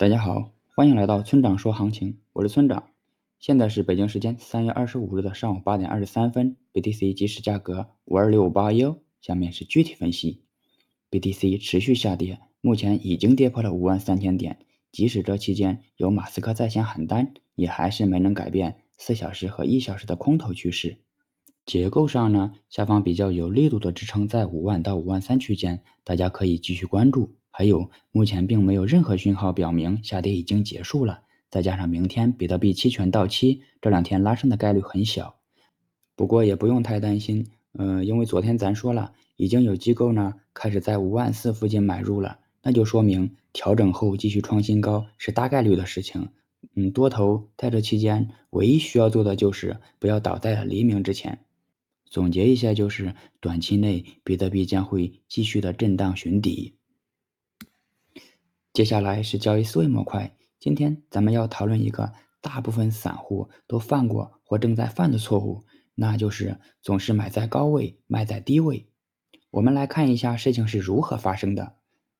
大家好，欢迎来到村长说行情，我是村长。现在是北京时间三月二十五日的上午八点二十三分，BTC 即时价格五二六五八幺。下面是具体分析，BTC 持续下跌，目前已经跌破了五万三千点。即使这期间有马斯克在线喊单，也还是没能改变四小时和一小时的空头趋势。结构上呢，下方比较有力度的支撑在五万到五万三区间，大家可以继续关注。还有，目前并没有任何讯号表明下跌已经结束了。再加上明天比特币期权到期，这两天拉升的概率很小。不过也不用太担心，嗯，因为昨天咱说了，已经有机构呢开始在五万四附近买入了，那就说明调整后继续创新高是大概率的事情。嗯，多头在这期间唯一需要做的就是不要倒在了黎明之前。总结一下，就是短期内比特币将会继续的震荡寻底。接下来是交易思维模块。今天咱们要讨论一个大部分散户都犯过或正在犯的错误，那就是总是买在高位，卖在低位。我们来看一下事情是如何发生的。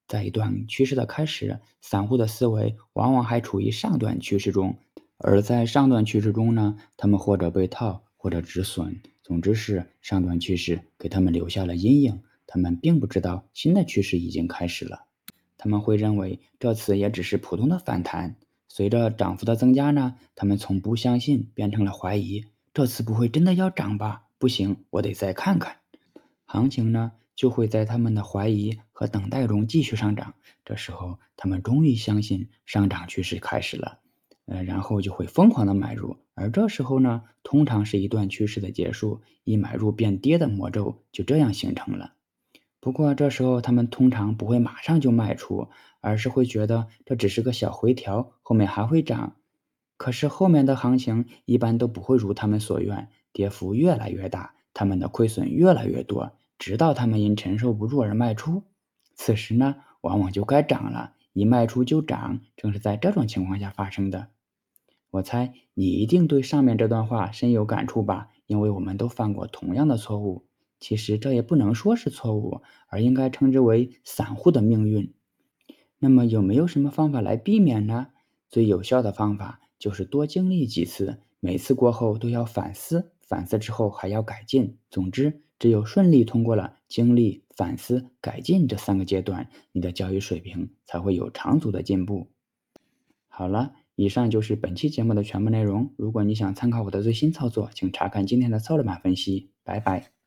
在一段趋势的开始，散户的思维往往还处于上段趋势中，而在上段趋势中呢，他们或者被套，或者止损，总之是上段趋势给他们留下了阴影，他们并不知道新的趋势已经开始了。他们会认为这次也只是普通的反弹，随着涨幅的增加呢，他们从不相信变成了怀疑，这次不会真的要涨吧？不行，我得再看看。行情呢就会在他们的怀疑和等待中继续上涨，这时候他们终于相信上涨趋势开始了，呃，然后就会疯狂的买入，而这时候呢，通常是一段趋势的结束，一买入变跌的魔咒就这样形成了。不过这时候他们通常不会马上就卖出，而是会觉得这只是个小回调，后面还会涨。可是后面的行情一般都不会如他们所愿，跌幅越来越大，他们的亏损越来越多，直到他们因承受不住而卖出。此时呢，往往就该涨了，一卖出就涨，正是在这种情况下发生的。我猜你一定对上面这段话深有感触吧，因为我们都犯过同样的错误。其实这也不能说是错误，而应该称之为散户的命运。那么有没有什么方法来避免呢？最有效的方法就是多经历几次，每次过后都要反思，反思之后还要改进。总之，只有顺利通过了经历、反思、改进这三个阶段，你的交易水平才会有长足的进步。好了，以上就是本期节目的全部内容。如果你想参考我的最新操作，请查看今天的操作版分析。拜拜。